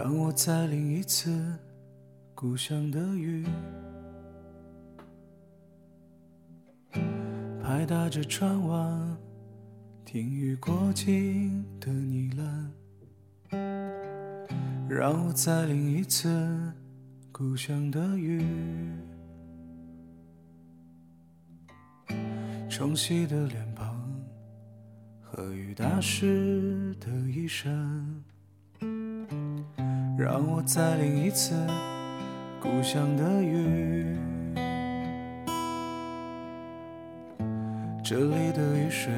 让我再淋一次故乡的雨，拍打着窗瓦，听雨过境的呢喃，让我再淋一次故乡的雨，冲洗的脸庞和雨打湿的衣衫。让我再淋一次故乡的雨，这里的雨水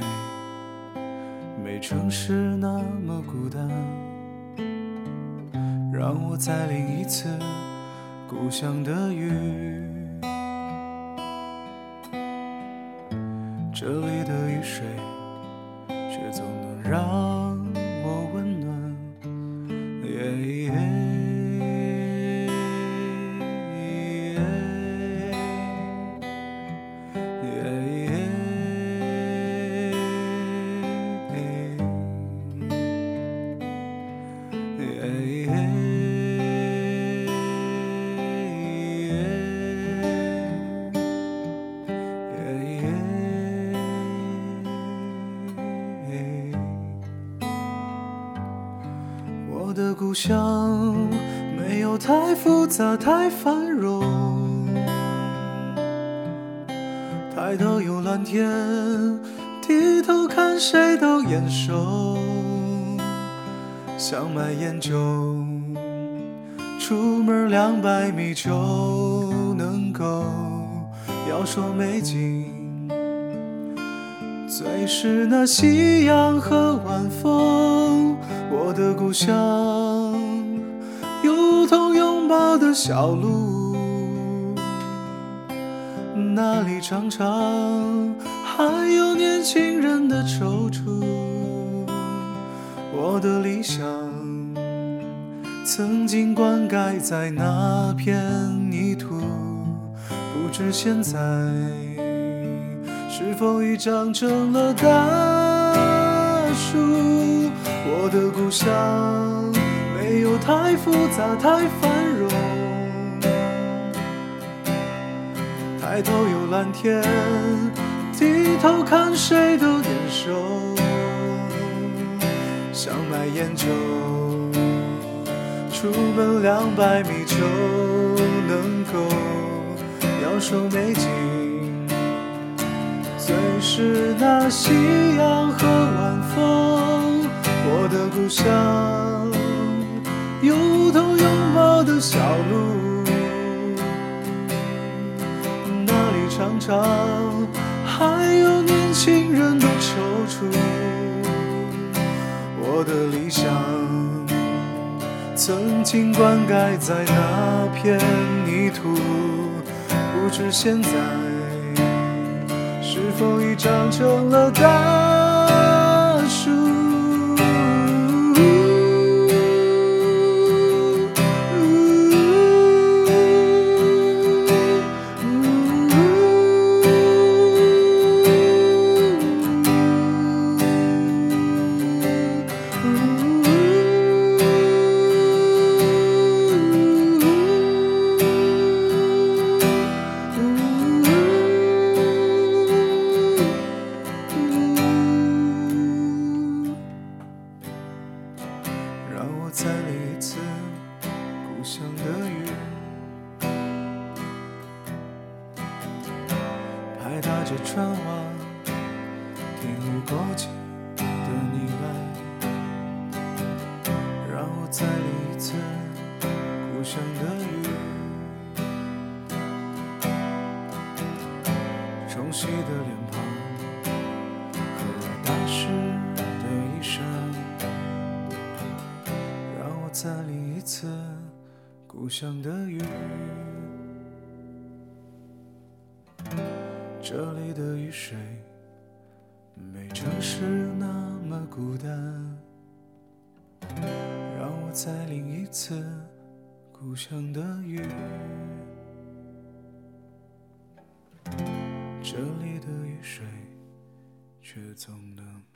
没城市那么孤单。让我再淋一次故乡的雨，这里的雨水却总能让。的故乡没有太复杂，太繁荣。抬头有蓝天，低头看谁都眼熟。想买烟酒，出门两百米就能够。要说美景，最是那夕阳和晚风。我的故乡有同拥抱的小路，那里常常还有年轻人的踌躇。我的理想曾经灌溉在那片泥土，不知现在是否已长成了大树。我的故乡没有太复杂，太繁荣。抬头有蓝天，低头看谁都眼熟。想买烟酒，出门两百米就能够。要说美景，是那夕阳和晚风。我的故乡有头拥抱的小路，那里常常还有年轻人的踌躇。我的理想曾经灌溉在那片泥土，不知现在是否已长成了大树。再淋一次故乡的雨，拍打着窗外听雨过去的泥巴，让我再淋一次故乡的雨，冲洗的脸。再淋一次故乡的雨，这里的雨水没城市那么孤单。让我再淋一次故乡的雨，这里的雨水却总能。